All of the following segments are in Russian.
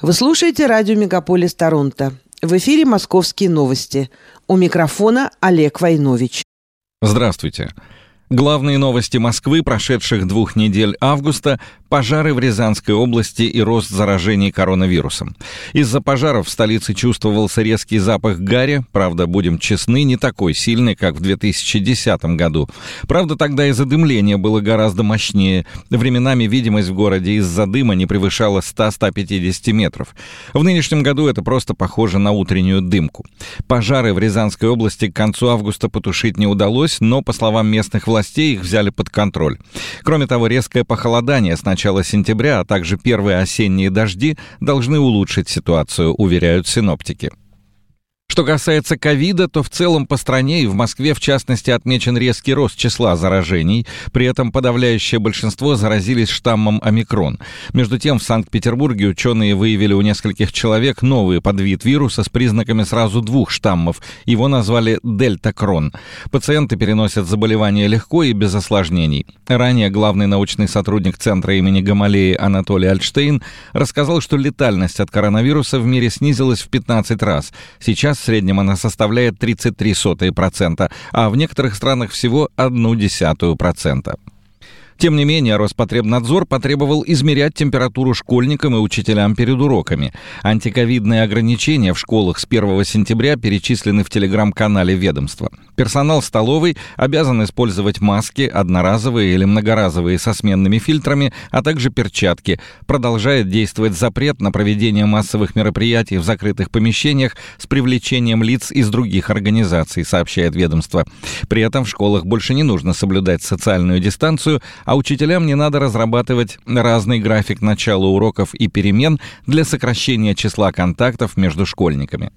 Вы слушаете радио «Мегаполис Торонто». В эфире «Московские новости». У микрофона Олег Войнович. Здравствуйте. Главные новости Москвы прошедших двух недель августа пожары в Рязанской области и рост заражений коронавирусом. Из-за пожаров в столице чувствовался резкий запах гари, правда, будем честны, не такой сильный, как в 2010 году. Правда, тогда и задымление было гораздо мощнее. Временами видимость в городе из-за дыма не превышала 100-150 метров. В нынешнем году это просто похоже на утреннюю дымку. Пожары в Рязанской области к концу августа потушить не удалось, но, по словам местных властей, их взяли под контроль. Кроме того, резкое похолодание с начала сентября, а также первые осенние дожди должны улучшить ситуацию, уверяют синоптики. Что касается ковида, то в целом по стране и в Москве, в частности, отмечен резкий рост числа заражений. При этом подавляющее большинство заразились штаммом омикрон. Между тем, в Санкт-Петербурге ученые выявили у нескольких человек новый подвид вируса с признаками сразу двух штаммов. Его назвали дельтакрон. Пациенты переносят заболевание легко и без осложнений. Ранее главный научный сотрудник Центра имени Гамалеи Анатолий Альтштейн рассказал, что летальность от коронавируса в мире снизилась в 15 раз. Сейчас среднем она составляет 33%, а в некоторых странах всего 0,1%. Тем не менее, Роспотребнадзор потребовал измерять температуру школьникам и учителям перед уроками. Антиковидные ограничения в школах с 1 сентября перечислены в телеграм-канале ведомства. Персонал столовой обязан использовать маски, одноразовые или многоразовые со сменными фильтрами, а также перчатки. Продолжает действовать запрет на проведение массовых мероприятий в закрытых помещениях с привлечением лиц из других организаций, сообщает ведомство. При этом в школах больше не нужно соблюдать социальную дистанцию, а учителям не надо разрабатывать разный график начала уроков и перемен для сокращения числа контактов между школьниками.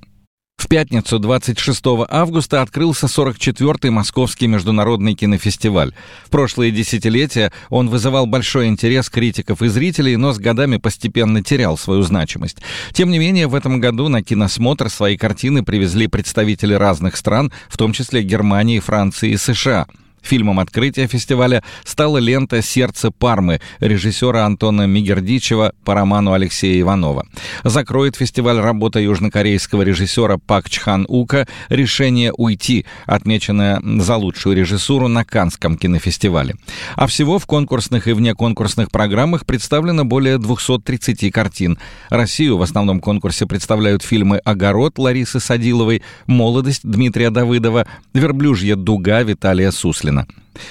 В пятницу 26 августа открылся 44-й Московский международный кинофестиваль. В прошлые десятилетия он вызывал большой интерес критиков и зрителей, но с годами постепенно терял свою значимость. Тем не менее, в этом году на киносмотр свои картины привезли представители разных стран, в том числе Германии, Франции и США – Фильмом открытия фестиваля стала лента «Сердце Пармы» режиссера Антона Мигердичева по роману Алексея Иванова. Закроет фестиваль работа южнокорейского режиссера Пак Чхан Ука «Решение уйти», отмеченное за лучшую режиссуру на Канском кинофестивале. А всего в конкурсных и внеконкурсных программах представлено более 230 картин. Россию в основном конкурсе представляют фильмы «Огород» Ларисы Садиловой, «Молодость» Дмитрия Давыдова, «Верблюжья дуга» Виталия Суслина. Пушкина.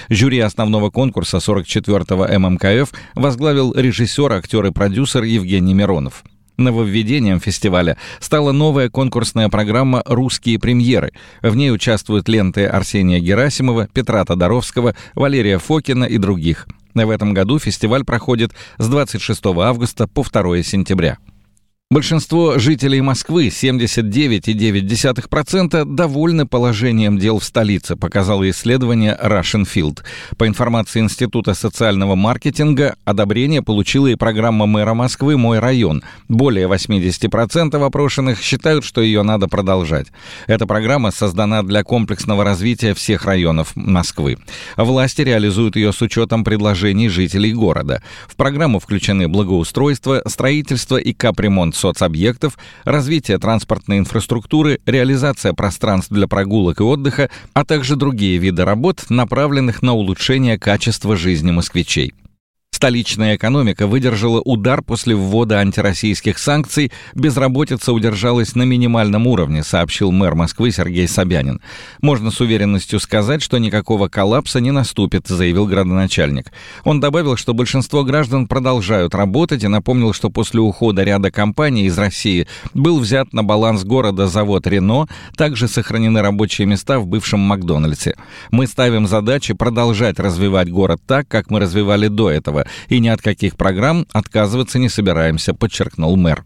Жюри основного конкурса 44-го ММКФ возглавил режиссер, актер и продюсер Евгений Миронов. Нововведением фестиваля стала новая конкурсная программа «Русские премьеры». В ней участвуют ленты Арсения Герасимова, Петра Тодоровского, Валерия Фокина и других. В этом году фестиваль проходит с 26 августа по 2 сентября. Большинство жителей Москвы, 79,9%, довольны положением дел в столице, показало исследование Russian Field. По информации Института социального маркетинга, одобрение получила и программа мэра Москвы «Мой район». Более 80% опрошенных считают, что ее надо продолжать. Эта программа создана для комплексного развития всех районов Москвы. Власти реализуют ее с учетом предложений жителей города. В программу включены благоустройство, строительство и капремонт соцобъектов, развитие транспортной инфраструктуры, реализация пространств для прогулок и отдыха, а также другие виды работ, направленных на улучшение качества жизни москвичей. Столичная экономика выдержала удар после ввода антироссийских санкций, безработица удержалась на минимальном уровне, сообщил мэр Москвы Сергей Собянин. Можно с уверенностью сказать, что никакого коллапса не наступит, заявил градоначальник. Он добавил, что большинство граждан продолжают работать и напомнил, что после ухода ряда компаний из России был взят на баланс города завод «Рено», также сохранены рабочие места в бывшем Макдональдсе. Мы ставим задачи продолжать развивать город так, как мы развивали до этого, и ни от каких программ отказываться не собираемся, подчеркнул мэр.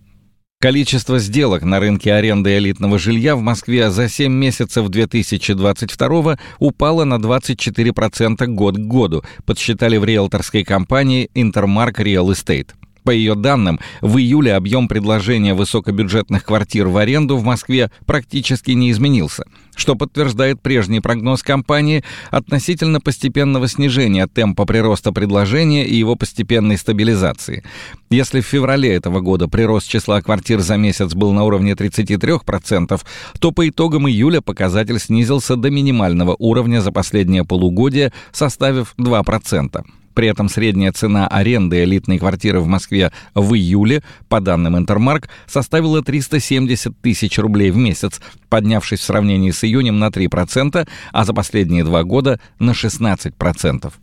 Количество сделок на рынке аренды элитного жилья в Москве за 7 месяцев 2022 упало на 24% год к году, подсчитали в риэлторской компании Intermark Real Estate. По ее данным, в июле объем предложения высокобюджетных квартир в аренду в Москве практически не изменился, что подтверждает прежний прогноз компании относительно постепенного снижения темпа прироста предложения и его постепенной стабилизации. Если в феврале этого года прирост числа квартир за месяц был на уровне 33%, то по итогам июля показатель снизился до минимального уровня за последнее полугодие, составив 2%. При этом средняя цена аренды элитной квартиры в Москве в июле, по данным Интермарк, составила 370 тысяч рублей в месяц, поднявшись в сравнении с июнем на 3%, а за последние два года на 16%.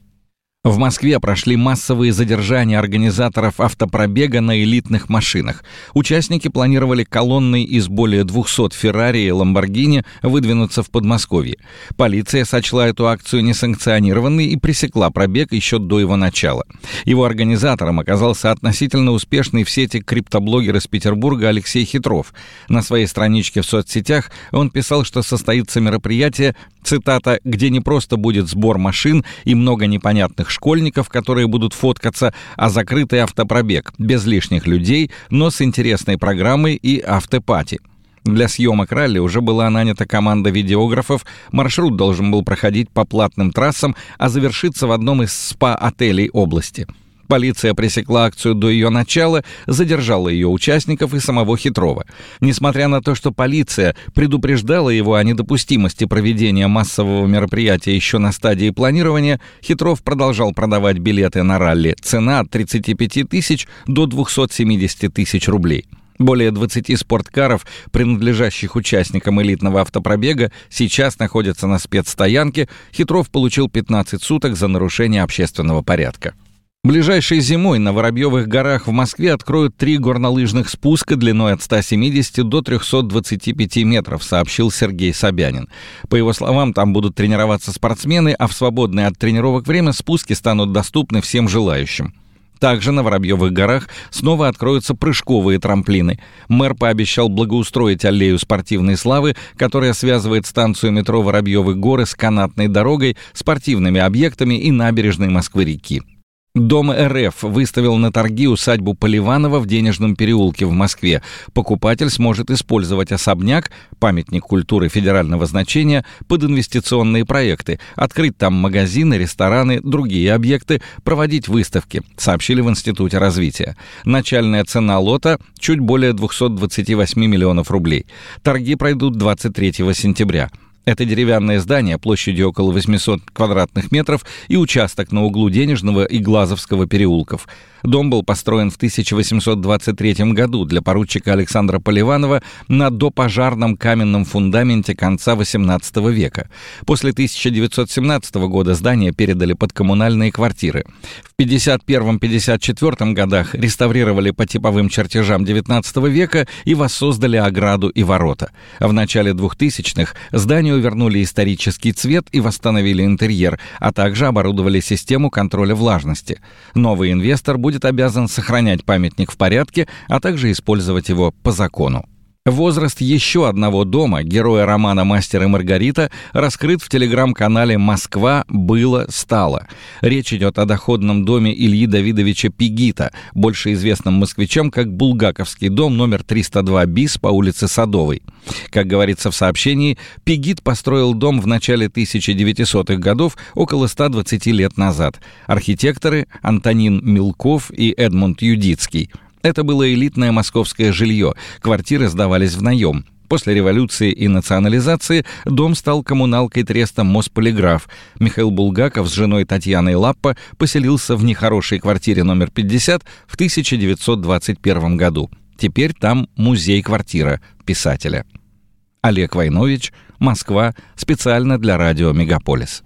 В Москве прошли массовые задержания организаторов автопробега на элитных машинах. Участники планировали колонной из более 200 Феррари и Ламборгини выдвинуться в Подмосковье. Полиция сочла эту акцию несанкционированной и пресекла пробег еще до его начала. Его организатором оказался относительно успешный в сети криптоблогер из Петербурга Алексей Хитров. На своей страничке в соцсетях он писал, что состоится мероприятие, цитата, «где не просто будет сбор машин и много непонятных школьников, которые будут фоткаться, а закрытый автопробег, без лишних людей, но с интересной программой и автопати. Для съемок ралли уже была нанята команда видеографов, маршрут должен был проходить по платным трассам, а завершиться в одном из спа-отелей области – Полиция пресекла акцию до ее начала, задержала ее участников и самого Хитрова. Несмотря на то, что полиция предупреждала его о недопустимости проведения массового мероприятия еще на стадии планирования, Хитров продолжал продавать билеты на ралли. Цена от 35 тысяч до 270 тысяч рублей. Более 20 спорткаров, принадлежащих участникам элитного автопробега, сейчас находятся на спецстоянке. Хитров получил 15 суток за нарушение общественного порядка. Ближайшей зимой на Воробьевых горах в Москве откроют три горнолыжных спуска длиной от 170 до 325 метров, сообщил Сергей Собянин. По его словам, там будут тренироваться спортсмены, а в свободное от тренировок время спуски станут доступны всем желающим. Также на Воробьевых горах снова откроются прыжковые трамплины. Мэр пообещал благоустроить аллею спортивной славы, которая связывает станцию метро Воробьевы горы с канатной дорогой, спортивными объектами и набережной Москвы-реки. Дом РФ выставил на торги усадьбу Поливанова в Денежном переулке в Москве. Покупатель сможет использовать особняк, памятник культуры федерального значения, под инвестиционные проекты, открыть там магазины, рестораны, другие объекты, проводить выставки, сообщили в Институте развития. Начальная цена лота чуть более 228 миллионов рублей. Торги пройдут 23 сентября. Это деревянное здание площадью около 800 квадратных метров и участок на углу Денежного и Глазовского переулков. Дом был построен в 1823 году для поручика Александра Поливанова на допожарном каменном фундаменте конца XVIII века. После 1917 года здание передали под коммунальные квартиры. В 51-54 годах реставрировали по типовым чертежам XIX века и воссоздали ограду и ворота. В начале 2000-х зданию вернули исторический цвет и восстановили интерьер, а также оборудовали систему контроля влажности. Новый инвестор будет будет обязан сохранять памятник в порядке, а также использовать его по закону. Возраст еще одного дома, героя романа «Мастер и Маргарита», раскрыт в телеграм-канале «Москва. Было. Стало». Речь идет о доходном доме Ильи Давидовича Пигита, больше известном москвичам как Булгаковский дом номер 302 БИС по улице Садовой. Как говорится в сообщении, Пигит построил дом в начале 1900-х годов, около 120 лет назад. Архитекторы Антонин Милков и Эдмунд Юдицкий – это было элитное московское жилье, квартиры сдавались в наем. После революции и национализации дом стал коммуналкой треста «Мосполиграф». Михаил Булгаков с женой Татьяной Лаппа поселился в нехорошей квартире номер 50 в 1921 году. Теперь там музей-квартира писателя. Олег Войнович, Москва, специально для радио «Мегаполис».